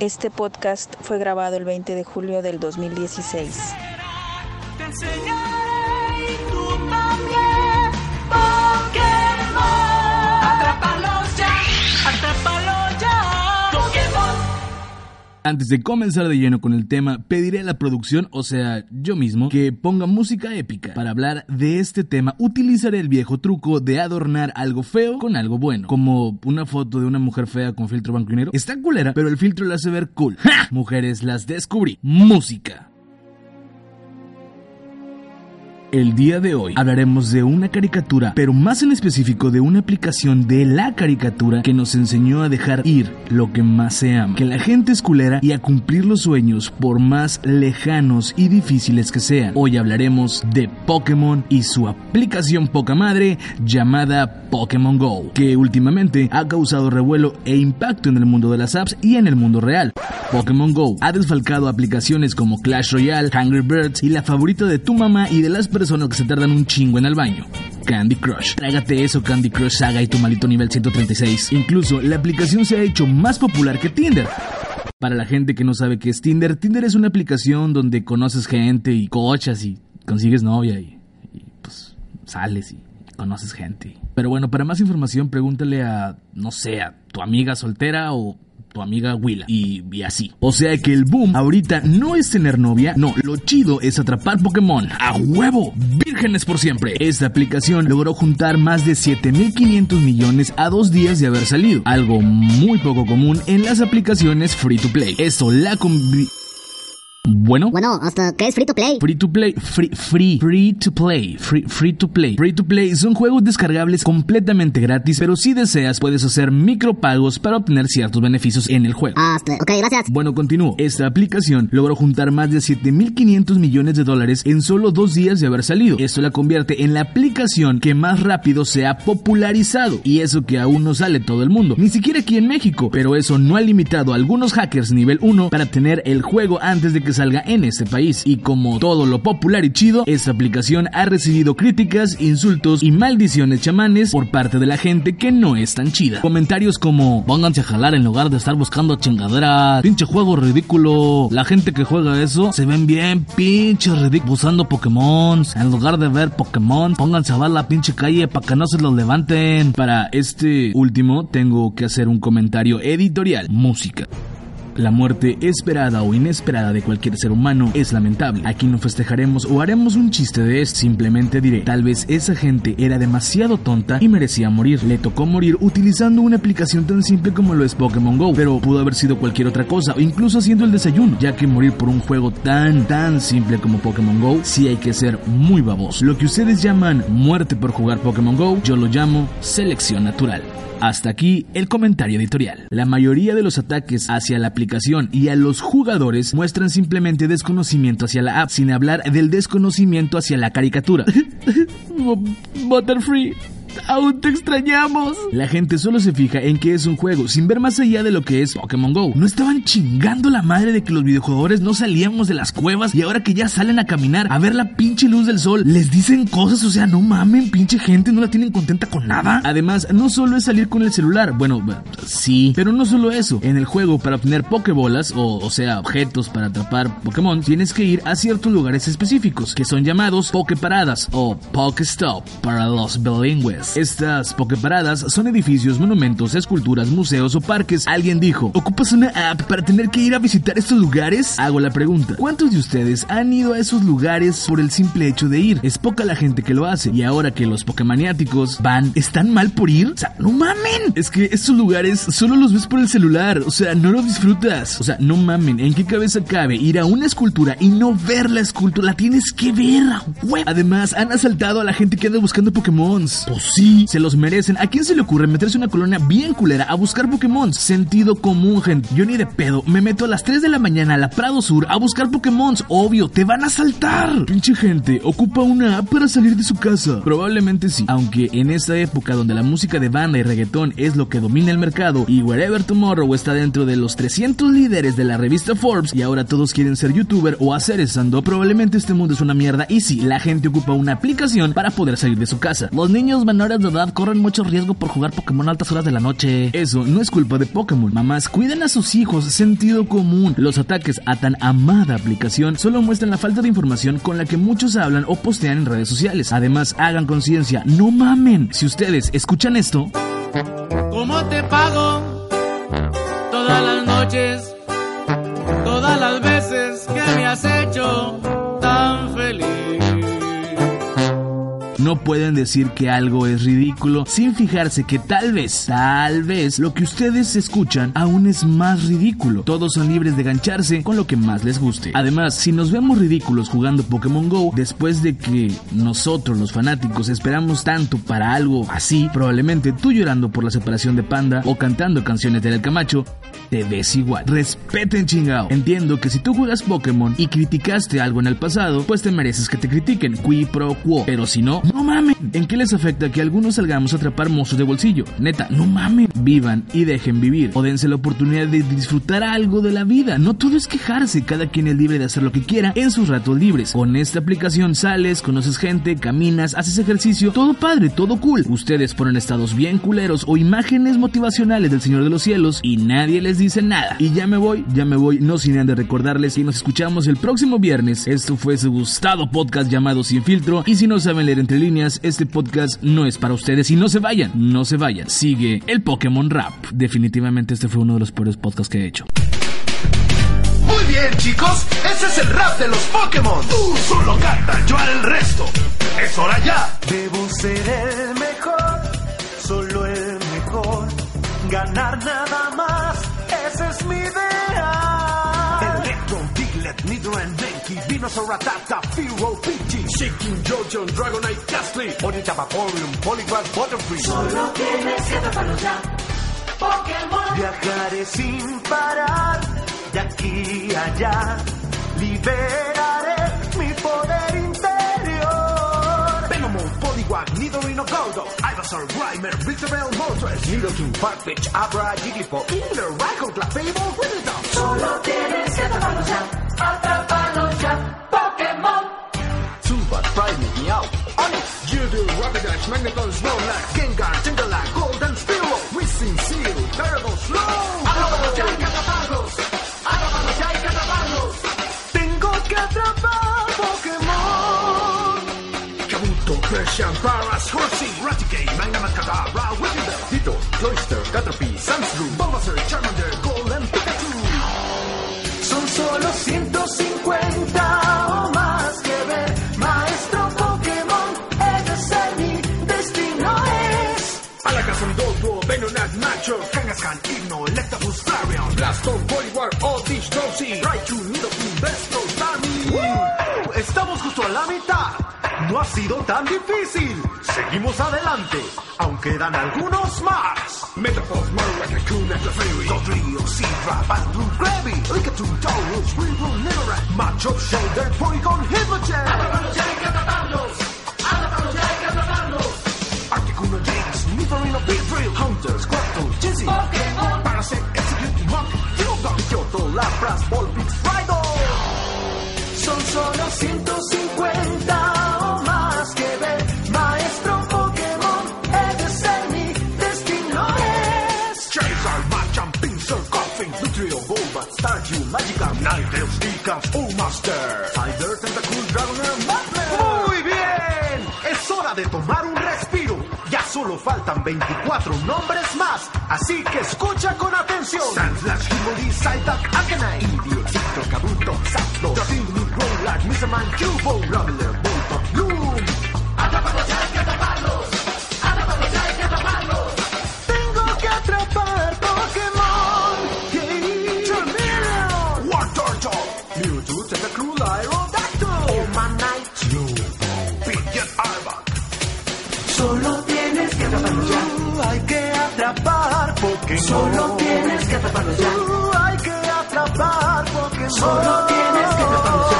Este podcast fue grabado el 20 de julio del 2016. Antes de comenzar de lleno con el tema, pediré a la producción, o sea, yo mismo, que ponga música épica. Para hablar de este tema, utilizaré el viejo truco de adornar algo feo con algo bueno. Como una foto de una mujer fea con filtro negro. Está culera, pero el filtro la hace ver cool. Mujeres las descubrí. Música. El día de hoy hablaremos de una caricatura, pero más en específico de una aplicación de la caricatura que nos enseñó a dejar ir lo que más se que la gente es culera y a cumplir los sueños por más lejanos y difíciles que sean. Hoy hablaremos de Pokémon y su aplicación poca madre llamada Pokémon Go, que últimamente ha causado revuelo e impacto en el mundo de las apps y en el mundo real. Pokémon Go ha desfalcado aplicaciones como Clash Royale, Hungry Birds y la favorita de tu mamá y de las personas que se tardan un chingo en el baño. Candy Crush. Trágate eso Candy Crush Saga y tu malito nivel 136. Incluso la aplicación se ha hecho más popular que Tinder. Para la gente que no sabe qué es Tinder, Tinder es una aplicación donde conoces gente y cochas y consigues novia y, y, pues sales y conoces gente. Pero bueno, para más información pregúntale a, no sé, a tu amiga soltera o tu amiga Willa y, y, así. O sea que el boom ahorita no es tener novia, no, lo chido es atrapar Pokémon. ¡A huevo! ¡Vírgenes por siempre! Esta aplicación logró juntar más de 7.500 millones a dos días de haber salido, algo muy poco común en las aplicaciones free to play. Eso la convi... Bueno. Bueno, hasta que es free to play. Free to play, free, free, free to play, free, free to play. Free to play son juegos descargables completamente gratis, pero si deseas puedes hacer micropagos para obtener ciertos beneficios en el juego. Hasta, ok, gracias. Bueno, continúo. Esta aplicación logró juntar más de 7.500 millones de dólares en solo dos días de haber salido. Esto la convierte en la aplicación que más rápido se ha popularizado. Y eso que aún no sale todo el mundo, ni siquiera aquí en México. Pero eso no ha limitado a algunos hackers nivel 1 para tener el juego antes de que salga en este país. Y como todo lo popular y chido, esta aplicación ha recibido críticas, insultos y maldiciones chamanes por parte de la gente que no es tan chida. Comentarios como pónganse a jalar en lugar de estar buscando chingaderas, pinche juego ridículo. La gente que juega eso se ven bien pinche ridículos usando Pokémon. En lugar de ver Pokémon, pónganse a ver la pinche calle para que no se los levanten. Para este último tengo que hacer un comentario editorial. Música. La muerte esperada o inesperada de cualquier ser humano es lamentable. Aquí no festejaremos o haremos un chiste de esto. Simplemente diré, tal vez esa gente era demasiado tonta y merecía morir. Le tocó morir utilizando una aplicación tan simple como lo es Pokémon Go, pero pudo haber sido cualquier otra cosa o incluso haciendo el desayuno, ya que morir por un juego tan tan simple como Pokémon Go sí hay que ser muy baboso. Lo que ustedes llaman muerte por jugar Pokémon Go, yo lo llamo selección natural. Hasta aquí el comentario editorial. La mayoría de los ataques hacia la aplicación y a los jugadores muestran simplemente desconocimiento hacia la app, sin hablar del desconocimiento hacia la caricatura. Butterfree. Aún te extrañamos. La gente solo se fija en que es un juego, sin ver más allá de lo que es Pokémon Go. No estaban chingando la madre de que los videojugadores no salíamos de las cuevas y ahora que ya salen a caminar a ver la pinche luz del sol, les dicen cosas, o sea, no mamen, pinche gente, no la tienen contenta con nada. Además, no solo es salir con el celular, bueno, sí, pero no solo eso. En el juego, para obtener Pokébolas, o, o sea, objetos para atrapar Pokémon, tienes que ir a ciertos lugares específicos, que son llamados Poképaradas o Pokéstop para los bilingües. Estas Poképaradas son edificios, monumentos, esculturas, museos o parques. Alguien dijo, ¿ocupas una app para tener que ir a visitar estos lugares? Hago la pregunta, ¿cuántos de ustedes han ido a esos lugares por el simple hecho de ir? Es poca la gente que lo hace. Y ahora que los Pokémaniáticos van, ¿están mal por ir? O sea, no mamen. Es que estos lugares solo los ves por el celular. O sea, no los disfrutas. O sea, no mamen. ¿En qué cabeza cabe ir a una escultura y no ver la escultura? La tienes que ver, güey. Además, han asaltado a la gente que anda buscando Pokémon. Pues sí, se los merecen. ¿A quién se le ocurre meterse una colonia bien culera a buscar Pokémon? Sentido común, gente. Yo ni de pedo. Me meto a las 3 de la mañana a la Prado Sur a buscar Pokémon. Obvio, te van a saltar. Pinche gente, ocupa una app para salir de su casa. Probablemente sí. Aunque en esta época donde la música de banda y reggaetón es lo que domina el mercado y Wherever Tomorrow está dentro de los 300 líderes de la revista Forbes y ahora todos quieren ser youtuber o hacer stand probablemente este mundo es una mierda y sí, la gente ocupa una aplicación para poder salir de su casa. Los niños van menores de edad corren mucho riesgo por jugar Pokémon a altas horas de la noche. Eso no es culpa de Pokémon. Mamás, cuiden a sus hijos, sentido común. Los ataques a tan amada aplicación solo muestran la falta de información con la que muchos hablan o postean en redes sociales. Además, hagan conciencia, no mamen. Si ustedes escuchan esto... ¿Cómo te pago? Todas las noches, todas las veces que me has hecho tan feliz. No pueden decir que algo es ridículo sin fijarse que tal vez, tal vez, lo que ustedes escuchan aún es más ridículo. Todos son libres de gancharse con lo que más les guste. Además, si nos vemos ridículos jugando Pokémon Go, después de que nosotros los fanáticos esperamos tanto para algo así, probablemente tú llorando por la separación de Panda o cantando canciones de El Camacho, te ves igual. Respeten chingao. Entiendo que si tú juegas Pokémon y criticaste algo en el pasado, pues te mereces que te critiquen, qui pro quo. Pero si no. ¿En qué les afecta que algunos salgamos a atrapar monstruos de bolsillo? Neta, no mamen. Vivan y dejen vivir. O dense la oportunidad de disfrutar algo de la vida. No todo es quejarse. Cada quien es libre de hacer lo que quiera en sus ratos libres. Con esta aplicación sales, conoces gente, caminas, haces ejercicio. Todo padre, todo cool. Ustedes ponen estados bien culeros o imágenes motivacionales del Señor de los Cielos y nadie les dice nada. Y ya me voy, ya me voy. No sin antes recordarles que nos escuchamos el próximo viernes. Esto fue su gustado podcast llamado Sin Filtro. Y si no saben leer entre líneas, este podcast no es para ustedes. Y no se vayan, no se vayan. Sigue el Pokémon Rap. Definitivamente este fue uno de los peores podcasts que he hecho. Muy bien, chicos, ese es el rap de los Pokémon. Tú solo canta, yo el resto. Es hora ya. Debo ser el mejor, solo el mejor. Ganar nada Venusaur, Rattata, Fearow, Pidgey, Shaking, Jojo, Dragonite, Gastly, Bonita, Vaporeon, Poliwag, Butterfree. Solo tienes que atraparlo ya. Pokémon. Viajaré sin parar, de aquí a allá. Liberaré mi poder interior. Venomon, Poliwag, Nidorino, Goldo, Ivysaur, Grimer, Victorel, Moltres, Nidoking, Farfetch, Abra, Jigglypuff, Killer, Raikou, Clefable, Wigglytuff. Solo tienes Magneton, roll like Gengar, Tindala, Golden Spiro, Wisin, Seal, Terrible Slow. ¡Aló, ya atrapados! ¡Aló, ya atrapados! Tengo que atrapar Pokémon. Kabuto, Persian, Paras, Horsey, Raticate, Magna Matata, Whipping Bell, Ditto, Cloyster, Caterpie, Sunsloom, Bulbasaur, Charmander. Nacho, Kangaskhan, Igno, Electabuzz, Flareon, Blastoise, Poliwag, Oddish, Drowsy, Raichu, Nidoking, Besto, Starmie. Estamos justo a la mitad. No ha sido tan difícil. Seguimos adelante, aún quedan algunos más. Metaphors, Marowak, Raccoon, Clefairy, Dodrio, Seadra, Bandloom, Krabby, Rickaton, Taurus, Weevil, Nidoran, Machop, Shoulder, Porygon, Hitmonchan. Atrápalos ya, hay que atraparlos. のビーフリルハンタースクワットチェジーバラセンエクセキューティンハン広がる京都ラプラスボルビックスライド Son solo 150 o más que ver Maestro Pokémon, eres en mi destino. Es Charizard, Machamp, Pinsir, Coughing, Nutrio, Golbat, Stardew, Magikarp, Ninetales, Deacons, All Master Cider, Tentacool, Dragoner. Master solo faltan 24 nombres más, así que escucha con atención. Sandslash, Himoli, Psyduck, Arcanine, Idiotito, Kabuto, Zapdos, Dratini, Growlithe, Mizarman, Cubo, Graveler, Voltop, Loom. Atrápalos ya, hay que atraparlos. Atrápalos ya, hay que atraparlos. Tengo que atrapar Pokémon. Yeah. Charmeleon, War Turtle, Mewtwo, Tentacruel, Aerodactyl, Omanite, Slowpoke, Pidgeot, Arbok. Solo atrapar Solo tienes que atraparlos ya. Tú hay que atrapar Pokémon. Solo tienes que atraparlos ya.